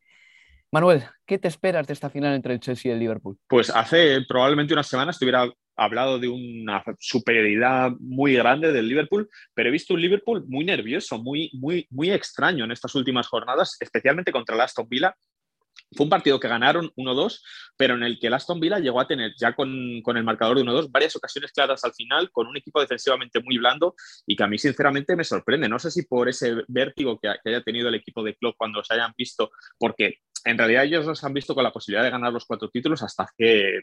Manuel, ¿qué te esperas de esta final entre el Chelsea y el Liverpool? Pues hace probablemente unas semanas te hubiera hablado de una superioridad muy grande del Liverpool, pero he visto un Liverpool muy nervioso, muy, muy, muy extraño en estas últimas jornadas, especialmente contra el Aston Villa, fue un partido que ganaron 1-2, pero en el que el Aston Villa llegó a tener ya con, el marcador de 1-2 varias ocasiones claras al final, con un equipo defensivamente muy blando y que a mí sinceramente me sorprende. No sé si por ese vértigo que, haya tenido el equipo de club cuando se hayan visto, porque en realidad ellos los han visto con la posibilidad de ganar los cuatro títulos hasta que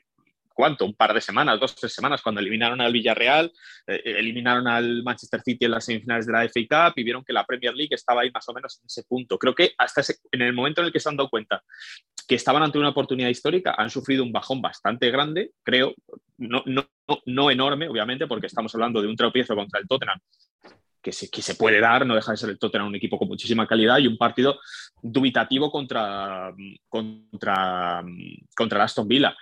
¿cuánto? Un par de semanas, dos, tres semanas, cuando eliminaron al Villarreal, eh, eliminaron al Manchester City en las semifinales de la FA Cup y vieron que la Premier League estaba ahí más o menos en ese punto. Creo que hasta en el momento en el que se han dado cuenta que estaban ante una oportunidad histórica, han sufrido un bajón bastante grande, creo, no, no, no enorme, obviamente, porque estamos hablando de un tropiezo contra el Tottenham que se, que se, puede dar, no deja de ser el Tottenham un equipo con muchísima calidad y un partido dubitativo contra, contra, contra Aston Villa.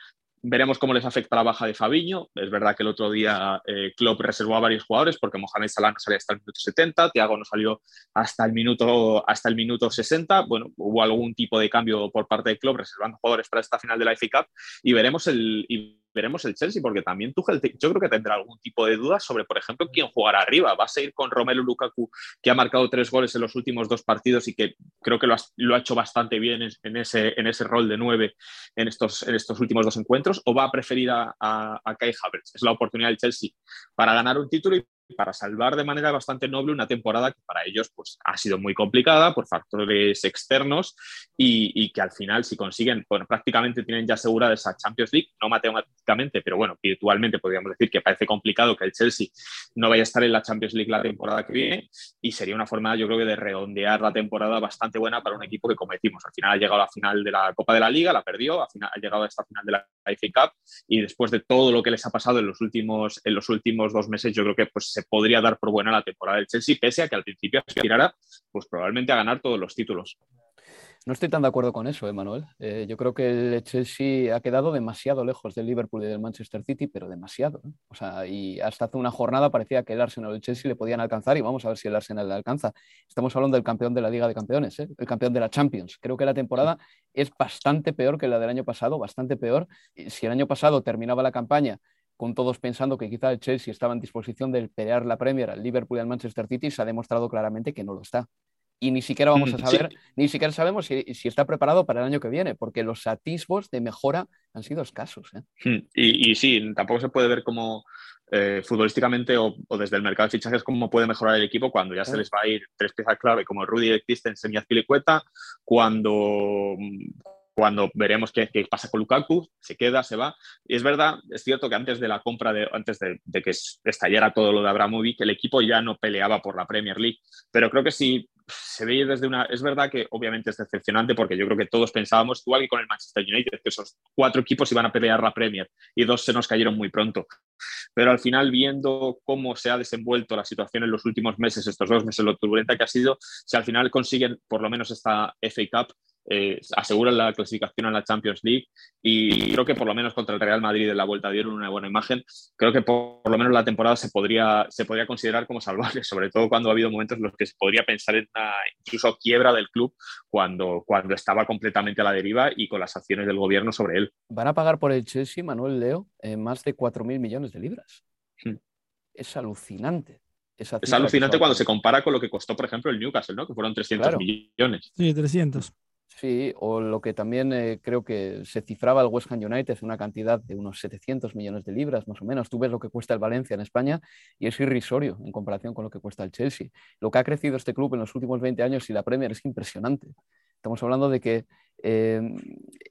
Veremos cómo les afecta la baja de Fabiño. Es verdad que el otro día eh, Klopp reservó a varios jugadores porque Mohamed Salah no hasta el minuto 70, Thiago no salió hasta el minuto, hasta el minuto 60. Bueno, hubo algún tipo de cambio por parte de Klopp reservando jugadores para esta final de la FA Cup y veremos el, veremos el Chelsea, porque también Tuchel yo creo que tendrá algún tipo de dudas sobre, por ejemplo, quién jugará arriba. ¿Va a seguir con Romelu Lukaku, que ha marcado tres goles en los últimos dos partidos y que creo que lo ha, hecho bastante bien en, ese, en ese rol de nueve en estos, en estos últimos dos encuentros? ¿O va a preferir a, a, Kai Havertz? Es la oportunidad del Chelsea para ganar un título y para salvar de manera bastante noble una temporada que para ellos pues, ha sido muy complicada por factores externos y, que al final si consiguen, bueno, prácticamente tienen ya asegurada esa Champions League, no matemáticamente, pero bueno, virtualmente podríamos decir que parece complicado que el Chelsea no vaya a estar en la Champions League la temporada que viene y sería una forma yo creo que de redondear la temporada bastante buena para un equipo que como decimos, al final ha llegado a la final de la Copa de la Liga, la perdió, al final ha llegado a esta final de la FA Cup y después de todo lo que les ha pasado en los últimos, en los últimos dos meses yo creo que pues se podría dar por buena la temporada del Chelsea, pese a que al principio aspirara pues probablemente a ganar todos los títulos. No estoy tan de acuerdo con eso, Emanuel. ¿eh, yo creo que el Chelsea ha quedado demasiado lejos del Liverpool y del Manchester City, pero demasiado. O sea, y hasta hace una jornada parecía que el Arsenal y el Chelsea le podían alcanzar y vamos a ver si el Arsenal le alcanza. Estamos hablando del campeón de la Liga de Campeones, ¿eh? el campeón de la Champions. Creo que la temporada es bastante peor que la del año pasado, bastante peor. Si el año pasado terminaba la campaña con todos pensando que quizá el Chelsea estaba en disposición de pelear la Premier al Liverpool y al Manchester City, se ha demostrado claramente que no lo está. Y ni siquiera vamos a mm, saber, ni siquiera sabemos si, está preparado para el año que viene, porque los atisbos de mejora han sido escasos. ¿eh? Mm, y, sí, tampoco se puede ver como eh, futbolísticamente o, desde el mercado de fichajes cómo puede mejorar el equipo cuando ya se les va a ir tres piezas clave como Rudy Christensen y Azpilicueta, cuando cuando veremos qué, pasa con Lukaku, se queda, se va. Y es verdad, es cierto que antes de la compra, de, antes de, que estallara todo lo de Abramovic, el equipo ya no peleaba por la Premier League. Pero creo que si se ve desde una... Es verdad que obviamente es decepcionante porque yo creo que todos pensábamos, igual que con el Manchester United, que esos cuatro equipos iban a pelear la Premier y dos se nos cayeron muy pronto. Pero al final, viendo cómo se ha desenvuelto la situación en los últimos meses, estos dos meses, lo turbulenta que ha sido, si al final consiguen por lo menos esta FA Cup, eh, aseguran la clasificación a la Champions League y creo que por lo menos contra el Real Madrid en la vuelta dieron una buena imagen. Creo que por, lo menos la temporada se podría, se podría considerar como salvable, sobre todo cuando ha habido momentos en los que se podría pensar en una incluso quiebra del club cuando, cuando estaba completamente a la deriva y con las acciones del gobierno sobre él. Van a pagar por el Chelsea, Manuel Leo, eh, más de 4.000 millones de libras. Hmm. Es alucinante. Es alucinante cuando se compara con lo que costó, por ejemplo, el Newcastle, ¿no? que fueron 300 millones. Sí, 300. Sí, o lo que también eh, creo que se cifraba el West Ham United, una cantidad de unos 700 millones de libras, más o menos. Tú ves lo que cuesta el Valencia en España y es irrisorio en comparación con lo que cuesta el Chelsea. Lo que ha crecido este club en los últimos 20 años y la Premier es impresionante. Estamos hablando de que eh,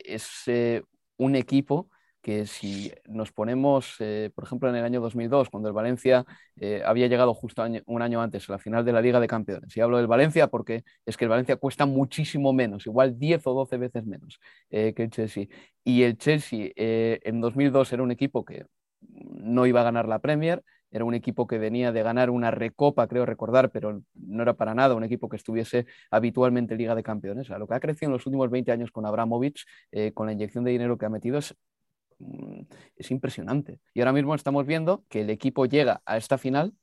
es eh, un equipo que si nos ponemos, eh, por ejemplo, en el año 2002, cuando el Valencia eh, había llegado justo un año antes a la final de la Liga de Campeones, y hablo del Valencia porque es que el Valencia cuesta muchísimo menos, igual 10 o 12 veces menos que el Chelsea, y el Chelsea en 2002 era un equipo que no iba a ganar la Premier, era un equipo que venía de ganar una recopa, creo recordar, pero no era para nada un equipo que estuviese habitualmente en Liga de Campeones. lo que ha crecido en los últimos 20 años con Abramovich, eh, con la inyección de dinero que ha metido, es, es impresionante. Y ahora mismo estamos viendo que el equipo llega a esta final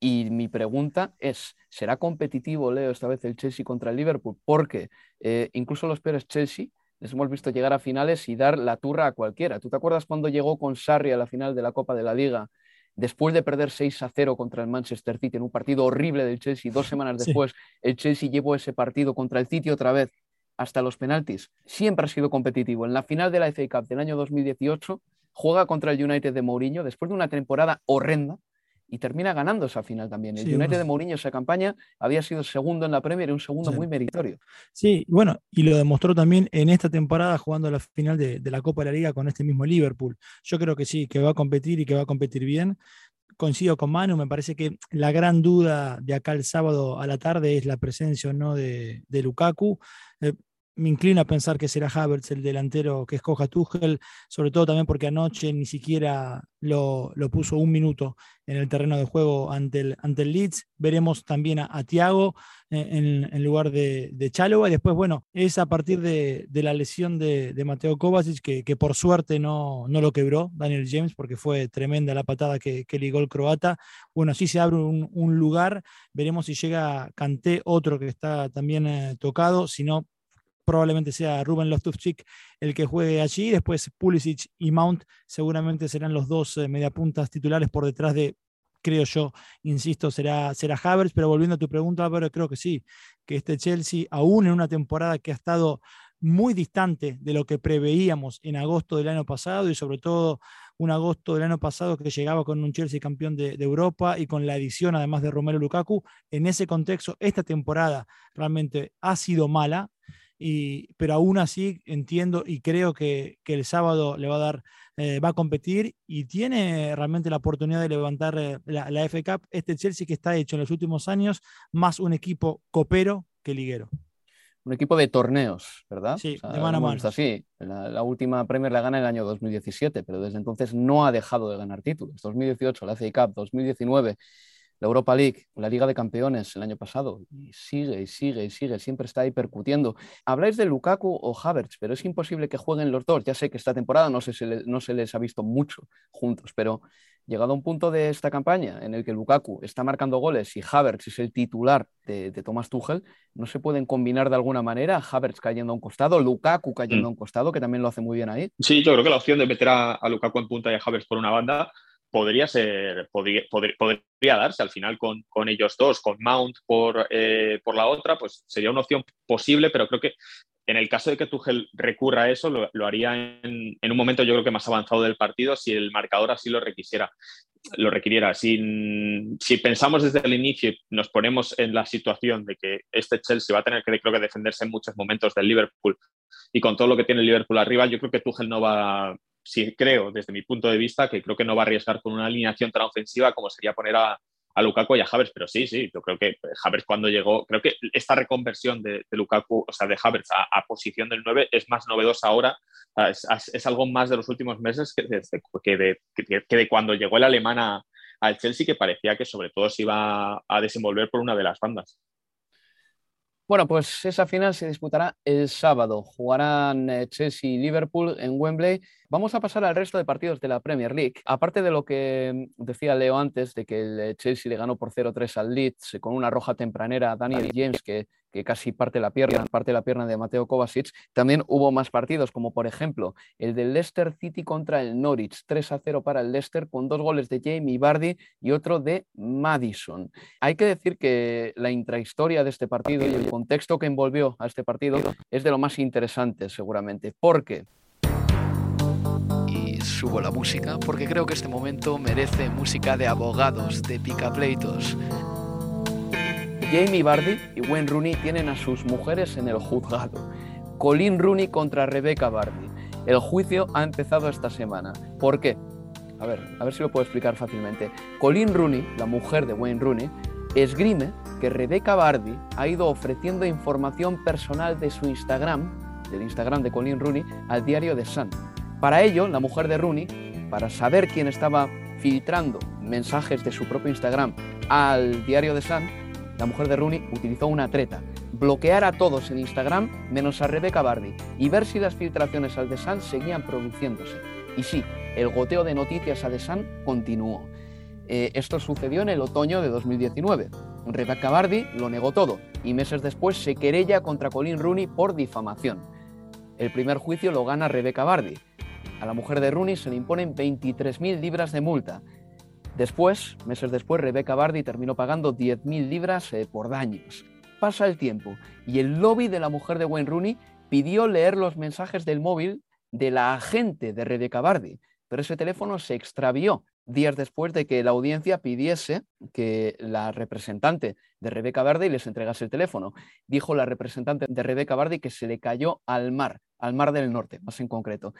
y mi pregunta es, ¿será competitivo, Leo, esta vez el Chelsea contra el Liverpool? Porque eh, incluso los peores Chelsea les hemos visto llegar a finales y dar la turra a cualquiera. ¿Tú te acuerdas cuando llegó con Sarri a la final de la Copa de la Liga después de perder 6 a 0 contra el Manchester City en un partido horrible del Chelsea, dos semanas después el Chelsea llevó ese partido contra el City otra vez hasta los penaltis. Siempre ha sido competitivo. En la final de la FA Cup del año 2018 juega contra el United de Mourinho después de una temporada horrenda y termina ganando esa final también. El United de Mourinho esa campaña había sido segundo en la Premier un segundo muy meritorio. Sí, bueno, y lo demostró también en esta temporada jugando la final de, la Copa de la Liga con este mismo Liverpool. Yo creo que sí, que va a competir y que va a competir bien. Coincido con Manu, me parece que la gran duda de acá el sábado a la tarde es la presencia o no de, Lukaku. Eh, me inclino a pensar que será Havertz el delantero que escoja Tuchel, sobre todo también porque anoche ni siquiera lo, puso un minuto en el terreno de juego ante el, ante el Leeds. Veremos también a, Thiago eh, en, lugar de, de Chalova. Y después, bueno, es a partir de, la lesión de, Mateo Kovacic, que, por suerte no, no, lo quebró Daniel James, porque fue tremenda la patada que, ligó el croata. Bueno, sí se abre un, lugar. Veremos si llega Canté, otro que está también eh, tocado. Si no, probablemente sea Ruben Loftus-Cheek el que juegue allí. Después Pulisic y Mount seguramente serán los dos eh, mediapuntas titulares por detrás de, creo yo, insisto, será, será Havertz. Pero volviendo a tu pregunta, Álvaro, creo que sí, que este Chelsea, aún en una temporada que ha estado muy distante de lo que preveíamos en agosto del año pasado y sobre todo un agosto del año pasado que llegaba con un Chelsea campeón de, de, Europa y con la edición además de Romero Lukaku. En ese contexto, esta temporada realmente ha sido mala, pero aún así entiendo y creo que, el sábado le va a dar, eh, va a competir y tiene realmente la oportunidad de levantar eh, la, la F Cup. Este Chelsea que está hecho en los últimos años, más un equipo copero que liguero un equipo de torneos, ¿verdad? Sí, de mano a mano. Así. La, la, última Premier la gana en el año 2017, pero desde entonces no ha dejado de ganar títulos. 2018, la FA Cup, 2019, la Europa League, la Liga de Campeones el año pasado, y sigue y sigue y sigue, siempre está ahí percutiendo. Habláis de Lukaku o Havertz, pero es imposible que jueguen los dos. Ya sé que esta temporada no, se, no se les ha visto mucho juntos, pero llegado a un punto de esta campaña en el que Lukaku está marcando goles y Havertz es el titular de, de Thomas Tuchel, ¿no se pueden combinar de alguna manera? Havertz cayendo a un costado, Lukaku cayendo mm. a un costado, que también lo hace muy bien ahí. Sí, yo creo que la opción de meter a, a Lukaku en punta y a Havertz por una banda podría ser, podría, podría darse al final con, con, ellos dos, con Mount por, eh, por la otra, pues sería una opción posible, pero creo que en el caso de que Tuchel recurra a eso, lo, haría en, un momento yo creo que más avanzado del partido si el marcador así lo requisiera. Lo requiriera. Si, si pensamos desde el inicio y nos ponemos en la situación de que este Chelsea va a tener que, creo que defenderse en muchos momentos del Liverpool y con todo lo que tiene el Liverpool arriba, yo creo que Tuchel no va, sí creo, desde mi punto de vista, que creo que no va a arriesgar con una alineación tan ofensiva como sería poner a, a Lukaku y a Havertz, pero sí, sí, yo creo que Havertz cuando llegó, creo que esta reconversión de, Lukaku, o sea, de Havertz a, posición del 9 es más novedosa ahora, es, algo más de los últimos meses que, que, de, que de, cuando llegó el alemán al Chelsea, que parecía que sobre todo se iba a desenvolver por una de las bandas. Bueno, pues esa final se disputará el sábado. Jugarán eh, Chelsea y Liverpool en Wembley. Vamos a pasar al resto de partidos de la Premier League. Aparte de lo que mm, decía Leo antes, de que el eh, Chelsea le ganó por 0-3 al Leeds con una roja tempranera a Daniel James, que que casi parte la pierna, parte la pierna de Mateo Kovacic. También hubo más partidos, como por ejemplo el del Leicester City contra el Norwich, 3 a 0 para el Leicester, con dos goles de Jamie Vardy y otro de Madison. Hay que decir que la intrahistoria de este partido y el contexto que envolvió a este partido es de lo más interesante, seguramente, porque subo la música porque creo que este momento merece música de abogados, de picapleitos. Jamie Vardy y Wayne Rooney tienen a sus mujeres en el juzgado. Colin Rooney contra Rebecca Vardy. El juicio ha empezado esta semana. ¿Por qué? A ver, a ver si lo puedo explicar fácilmente. Colin Rooney, la mujer de Wayne Rooney, esgrime que Rebecca Bardi ha ido ofreciendo información personal de su Instagram, del Instagram de Colin Rooney, al diario The Sun. Para ello, la mujer de Rooney, para saber quién estaba filtrando mensajes de su propio Instagram al diario The Sun, la mujer de Rooney utilizó una treta, bloquear a todos en Instagram menos a Rebecca Bardi y ver si las filtraciones al The Sun seguían produciéndose. Y sí, el goteo de noticias a The Sun continuó. Eh, esto sucedió en el otoño de 2019. Rebecca Bardi lo negó todo y meses después se querella contra Colin Rooney por difamación. El primer juicio lo gana Rebecca Bardi. A la mujer de Rooney se le imponen 23.000 libras de multa. Después, meses después, Rebecca Bardi terminó pagando 10.000 libras eh, por daños. Pasa el tiempo y el lobby de la mujer de Wayne Rooney pidió leer los mensajes del móvil de la agente de Rebecca Bardi, pero ese teléfono se extravió días después de que la audiencia pidiese que la representante de Rebeca Bardi les entregase el teléfono. Dijo la representante de Rebeca Bardi que se le cayó al mar, al mar del norte, más en concreto.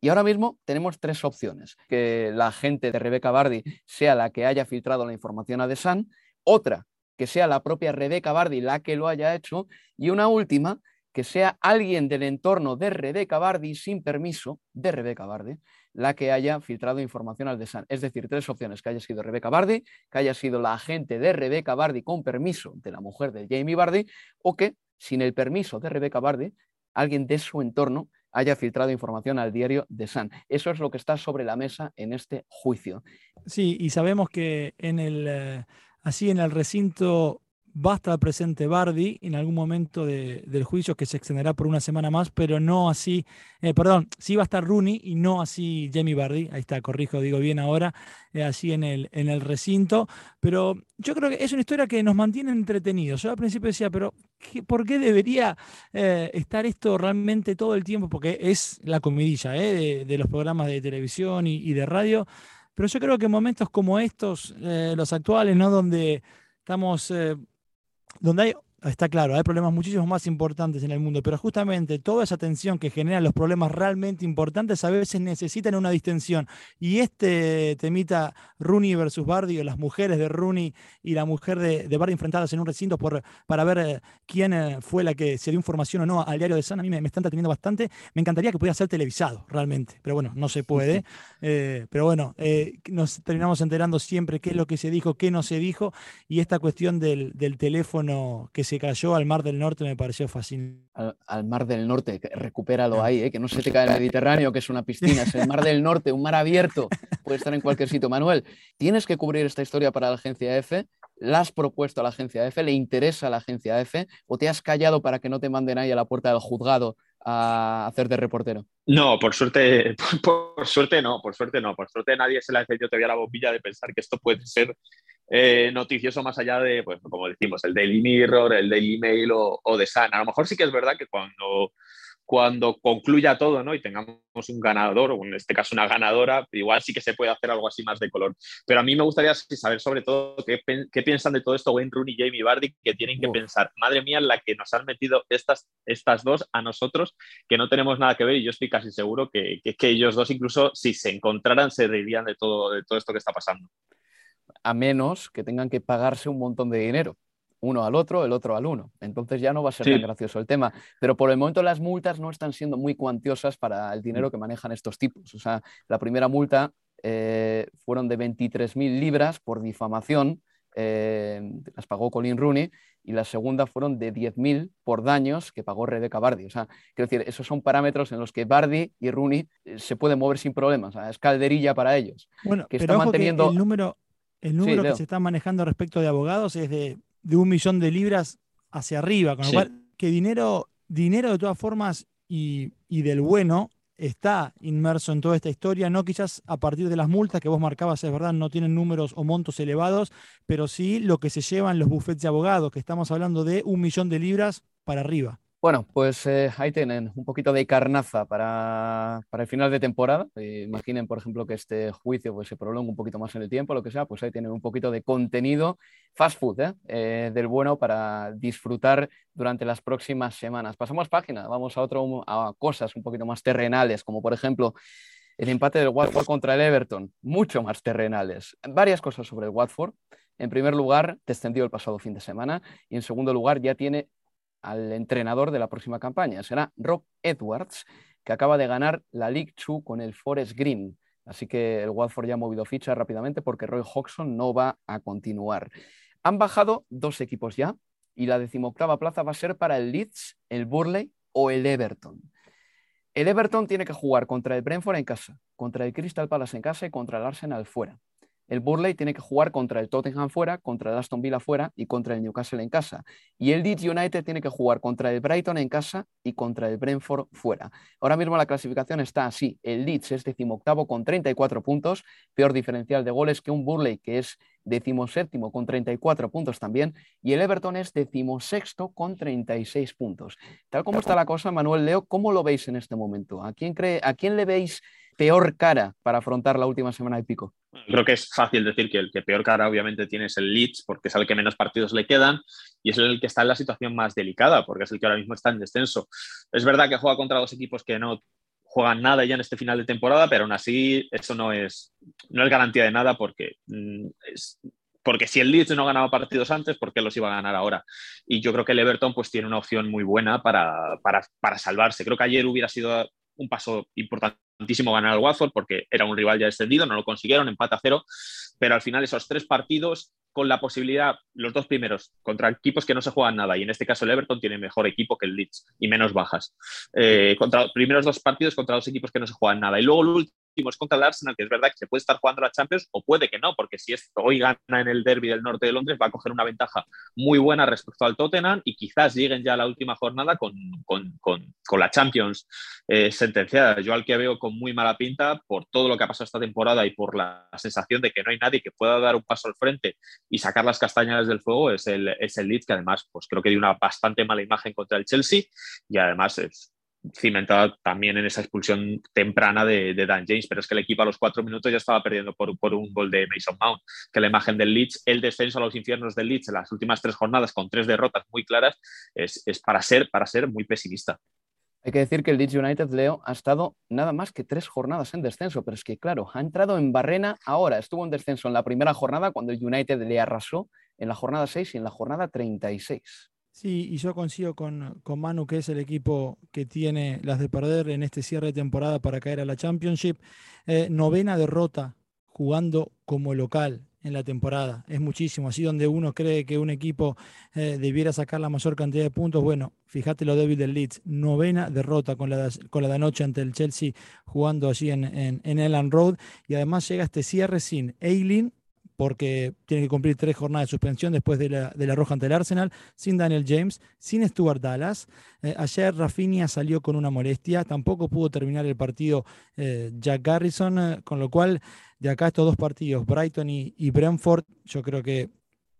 Y ahora mismo tenemos tres opciones. Que la gente de Rebeca Bardi sea la que haya filtrado la información a The otra, que sea la propia Rebeca Bardi la que lo haya hecho, y una última, que sea alguien del entorno de Rebeca Bardi sin permiso de Rebeca Bardi la que haya filtrado información al Sun. Es decir, tres opciones, que haya sido Rebeca Bardi, que haya sido la agente de Rebeca Bardi con permiso de la mujer de Jamie Bardi, o que, sin el permiso de Rebeca Bardi, alguien de su entorno haya filtrado información al diario The Sun. Eso es lo que está sobre la mesa en este juicio. Sí, y sabemos que en el, eh, así en el recinto va a estar presente Bardi en algún momento del juicio que se extenderá por una semana más, pero no así, eh, perdón, sí va a estar Rooney y no así Jamie Bardi, ahí está, corrijo, digo bien ahora, eh, así en el, en el recinto, pero yo creo que es una historia que nos mantiene entretenidos. Yo al principio decía, pero ¿por qué debería eh, estar esto realmente todo el tiempo? Porque es la comidilla de, los programas de televisión y, y, de radio, pero yo creo que en momentos como estos, los actuales, ¿no? Donde estamos donde hay está claro, hay problemas muchísimo más importantes en el mundo, pero justamente toda esa tensión que generan los problemas realmente importantes a veces necesitan una distensión. Y este temita Rooney versus Bardi, o las mujeres de Rooney y la mujer de, de Bardi enfrentadas en un recinto por, para ver eh, quién eh, fue la que se dio información o no al diario de San, a mí me, están entreteniendo bastante. Me encantaría que pudiera ser televisado, realmente, pero bueno, no se puede. Eh, pero bueno, nos terminamos enterando siempre qué es lo que se dijo, qué no se dijo, y esta cuestión del, del teléfono que se cayó al Mar del Norte me pareció fascinante. Al, Mar del Norte, recupéralo ahí, ¿eh? que no se te cae el Mediterráneo, que es una piscina, es el Mar del Norte, un mar abierto, puede estar en cualquier sitio. Manuel, tienes que cubrir esta historia para la agencia F, ¿la has propuesto a la agencia F? ¿Le interesa a la agencia F? ¿O te has callado para que no te manden ahí a la puerta del juzgado a hacer de reportero? No, por suerte, por, suerte no, por suerte no, por suerte nadie se le ha encendido todavía la bombilla de pensar que esto puede ser eh, noticioso más allá de, pues, como decimos, el Daily Mirror, el Daily Mail o, o The Sun. A lo mejor sí que es verdad que cuando, cuando concluya todo ¿no? y tengamos un ganador, o en este caso una ganadora, igual sí que se puede hacer algo así más de color. Pero a mí me gustaría saber sobre todo qué, qué piensan de todo esto Wayne Rooney y Jamie Vardy, que tienen que pensar, madre mía, la que nos han metido estas, estas dos a nosotros, que no tenemos nada que ver y yo estoy casi seguro que, que, que ellos dos incluso si se encontraran se reirían de todo, de todo esto que está pasando a menos que tengan que pagarse un montón de dinero, uno al otro, el otro al uno. Entonces ya no va a ser tan gracioso el tema. Pero por el momento las multas no están siendo muy cuantiosas para el dinero que manejan estos tipos. O sea, la primera multa eh, fueron de 23.000 libras por difamación, eh, las pagó Colin Rooney, y la segunda fueron de 10.000 por daños que pagó Rebecca Bardi. O sea, quiero decir, esos son parámetros en los que Bardi y Rooney eh, se pueden mover sin problemas. es calderilla para ellos. Bueno, que está manteniendo... el número, el número que se está manejando respecto de abogados es de, un millón de libras hacia arriba, con lo cual que dinero, dinero de todas formas y, del bueno está inmerso en toda esta historia, no quizás a partir de las multas que vos marcabas, es verdad, no tienen números o montos elevados, pero sí lo que se llevan los bufetes de abogados, que estamos hablando de un millón de libras para arriba. Bueno, pues eh, ahí tienen un poquito de carnaza para, el final de temporada. Eh, imaginen, por ejemplo, que este juicio pues, se prolongue un poquito más en el tiempo, lo que sea, pues ahí tienen un poquito de contenido fast food ¿eh? del bueno para disfrutar durante las próximas semanas. Pasamos página, vamos a, otro, a cosas un poquito más terrenales, como por ejemplo el empate del Watford contra el Everton, mucho más terrenales. Varias cosas sobre el Watford. En primer lugar, descendió el pasado fin de semana y en segundo lugar ya tiene al entrenador de la próxima campaña. Será Rob Edwards, que acaba de ganar la League Two con el Forest Green. Así que el Watford ya ha movido ficha rápidamente porque Roy Hodgson no va a continuar. Han bajado dos equipos ya y la decimoctava plaza va a ser para el Leeds, el Burley o el Everton. El Everton tiene que jugar contra el Brentford en casa, contra el Crystal Palace en casa y contra el Arsenal fuera el Burley tiene que jugar contra el Tottenham fuera, contra el Aston Villa fuera y contra el Newcastle en casa. Y el Leeds United tiene que jugar contra el Brighton en casa y contra el Brentford fuera. Ahora mismo la clasificación está así. El Leeds es decimoctavo con 34 puntos, peor diferencial de goles que un Burley que es decimoséptimo con 34 puntos también, y el Everton es decimosexto con 36 puntos. Tal como está la cosa, Manuel Leo, ¿cómo lo veis en este momento? ¿A quién, cree, a quién le veis peor cara para afrontar la última semana de pico? Creo que es fácil decir que el que peor cara obviamente tiene es el Leeds, porque es el que menos partidos le quedan y es el que está en la situación más delicada, porque es el que ahora mismo está en descenso. Es verdad que juega contra dos equipos que no juegan nada ya en este final de temporada, pero aún así eso no es, no es garantía de nada porque mm, porque si el Leeds no ganaba partidos antes, ¿por qué los iba a ganar ahora? Y yo creo que el Everton pues tiene una opción muy buena para, para, para salvarse. Creo que ayer hubiera sido un paso importantísimo ganar al Watford porque era un rival ya descendido, no lo consiguieron, empate a cero, pero al final esos tres partidos con la posibilidad, los dos primeros, contra equipos que no se juegan nada, y en este caso el Everton tiene mejor equipo que el Leeds y menos bajas. Eh, contra primeros dos partidos contra dos equipos que no se juegan nada. Y luego el último contra el Arsenal, que es verdad que se puede estar jugando la Champions o puede que no, porque si esto hoy gana en el derby del norte de Londres, va a coger una ventaja muy buena respecto al Tottenham y quizás lleguen ya a la última jornada con, con, con, con la Champions eh, sentenciada. Yo al que veo muy mala pinta por todo lo que ha pasado esta temporada y por la sensación de que no hay nadie que pueda dar un paso al frente y sacar las castañas del fuego es el, es el Leeds, que además pues creo que dio una bastante mala imagen contra el Chelsea y además es, cimentada también en esa expulsión temprana de, Dan James, pero es que el equipo a los cuatro minutos ya estaba perdiendo por, un gol de Mason Mount, que la imagen del Leeds, el descenso a los infiernos del Leeds en las últimas tres jornadas con tres derrotas muy claras, es, para, ser, para ser muy pesimista. Hay que decir que el Leeds United, Leo, ha estado nada más que tres jornadas en descenso, pero es que, claro, ha entrado en barrena ahora. Estuvo en descenso en la primera jornada cuando el United le arrasó en la jornada 6 y en la jornada 36. Sí, y yo coincido con, con, Manu, que es el equipo que tiene las de perder en este cierre de temporada para caer a la Championship. Eh, novena derrota jugando como local en la temporada. Es muchísimo. Así donde uno cree que un equipo eh, debiera sacar la mayor cantidad de puntos. Bueno, fíjate lo débil del Leeds. Novena derrota con la, con la de anoche ante el Chelsea jugando allí en, en, en Road. Y además llega este cierre sin Eileen porque tiene que cumplir tres jornadas de suspensión después de la, de roja ante el Arsenal, sin Daniel James, sin Stuart Dallas. Eh, ayer Rafinha salió con una molestia, tampoco pudo terminar el partido eh, Jack Garrison, eh, con lo cual de acá estos dos partidos, Brighton y, Brentford, yo creo que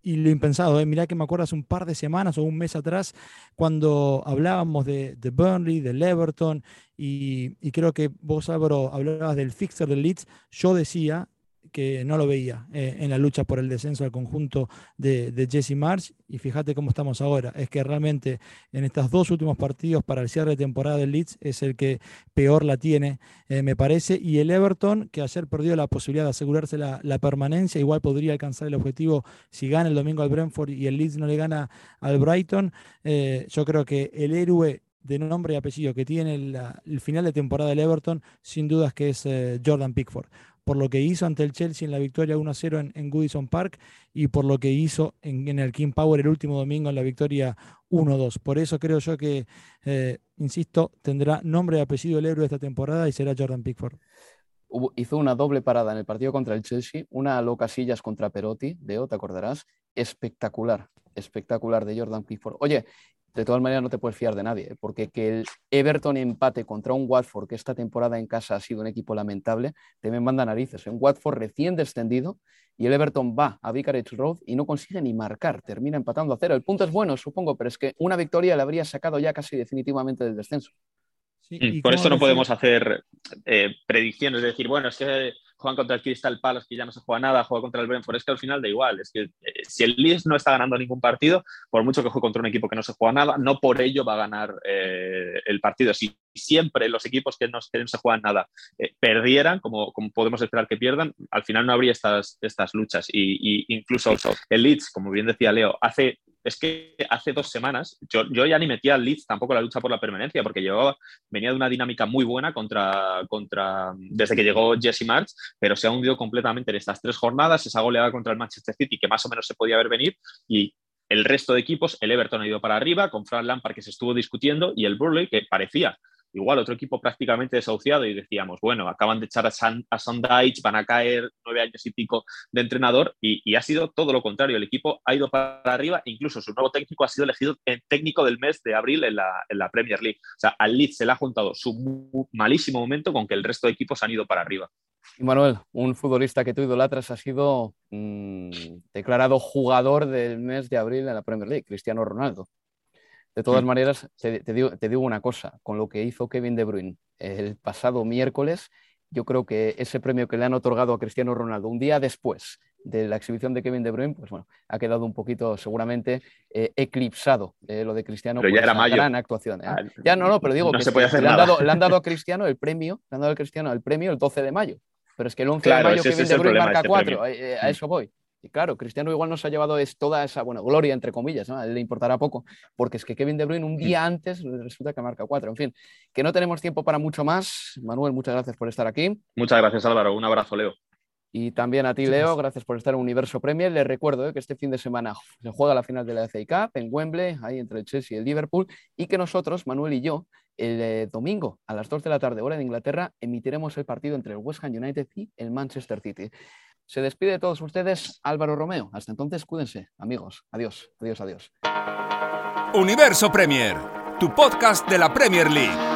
y lo impensado. ¿eh? Mirá que me acuerdo hace un par de semanas o un mes atrás cuando hablábamos de, de Burnley, del Everton y, y, creo que vos Álvaro hablabas del fixer del Leeds. Yo decía que no lo veía eh, en la lucha por el descenso al conjunto de, Jesse March. Y fíjate cómo estamos ahora. Es que realmente en estos dos últimos partidos para el cierre de temporada del Leeds es el que peor la tiene, eh, me parece. Y el Everton, que ayer perdió la posibilidad de asegurarse la, permanencia, igual podría alcanzar el objetivo si gana el domingo al Brentford y el Leeds no le gana al Brighton. Eh, yo creo que el héroe de nombre y apellido que tiene el final de temporada del Everton, sin dudas que es Jordan Pickford por lo que hizo ante el Chelsea en la victoria 1-0 en, Goodison Park y por lo que hizo en, el King Power el último domingo en la victoria 1-2. Por eso creo yo que, eh, insisto, tendrá nombre y apellido el héroe esta temporada y será Jordan Pickford. hizo una doble parada en el partido contra el Chelsea, una a Locasillas contra Perotti, Deo, te acordarás, espectacular, espectacular de Jordan Pickford. Oye, de todas maneras no te puedes fiar de nadie, ¿eh? porque que el Everton empate contra un Watford, que esta temporada en casa ha sido un equipo lamentable, te me manda narices. Un Watford recién descendido y el Everton va a Vicarage Road y no consigue ni marcar, termina empatando a cero. El punto es bueno, supongo, pero es que una victoria le habría sacado ya casi definitivamente del descenso. Mm, por eso no podemos hacer eh, predicciones, es decir, bueno, es que juegan contra el Crystal Palace, que ya no se juega nada, juega contra el Brentford, es que al final da igual, es que eh, si el Leeds no está ganando ningún partido, por mucho que juegue contra un equipo que no se juega nada, no por ello va a ganar eh, el partido. Si siempre los equipos que no, se juegan nada eh, perdieran, como, podemos esperar que pierdan, al final no habría estas, estas luchas. Y, y incluso el Leeds, como bien decía Leo, hace es que hace dos semanas yo, yo, ya ni metía al Leeds tampoco la lucha por la permanencia, porque llevaba, venía de una dinámica muy buena contra, contra, desde que llegó Jesse March, pero se ha hundido completamente en estas tres jornadas, esa goleada contra el Manchester City, que más o menos se podía ver venir, y el resto de equipos, el Everton ha ido para arriba, con Frank Lampard que se estuvo discutiendo, y el Burley, que parecía igual otro equipo prácticamente desahuciado y decíamos, bueno, acaban de echar a, San, van a caer nueve años y pico de entrenador y, ha sido todo lo contrario, el equipo ha ido para arriba, incluso su nuevo técnico ha sido elegido en técnico del mes de abril en la, Premier League. O sea, al Leeds se le ha juntado su malísimo momento con que el resto de equipos han ido para arriba. Manuel, un futbolista que tú idolatras ha sido mm, declarado jugador del mes de abril en la Premier League, Cristiano Ronaldo. De todas mm. maneras, te, digo, una cosa, con lo que hizo Kevin De Bruyne el pasado miércoles, yo creo que ese premio que le han otorgado a Cristiano Ronaldo un día después de la exhibición de Kevin De Bruyne, pues bueno, ha quedado un poquito seguramente eh, eclipsado eh, lo de Cristiano. Pero ya era mayo. Gran actuación. ¿eh? Ah, ya no, no, pero digo que, se puede hacer le, han dado, le, han dado, a Cristiano el premio, le han dado al Cristiano el premio el 12 de mayo. Pero es que el 11 de mayo Kevin De Bruyne marca 4, a mm. eso voy. Y claro, Cristiano igual nos ha llevado es toda esa, bueno, gloria, entre comillas, ¿no? Le importará poco, porque es que Kevin De Bruyne un día antes resulta que marca cuatro. En fin, que no tenemos tiempo para mucho más. Manuel, muchas gracias por estar aquí. Muchas gracias, Álvaro. Un abrazo, Leo. Y también a ti, Leo, gracias por estar en Universo Premier. Les recuerdo ¿eh? que este fin de semana se juega la final de la FA Cup en Wembley, ahí entre el Chelsea y el Liverpool, y que nosotros, Manuel y yo, el eh, domingo a las 2 de la tarde, hora de Inglaterra, emitiremos el partido entre el West Ham United y el Manchester City. Se despide de todos ustedes Álvaro Romeo. Hasta entonces, cuídense, amigos. Adiós, adiós, adiós. Universo Premier, tu podcast de la Premier League.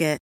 Market.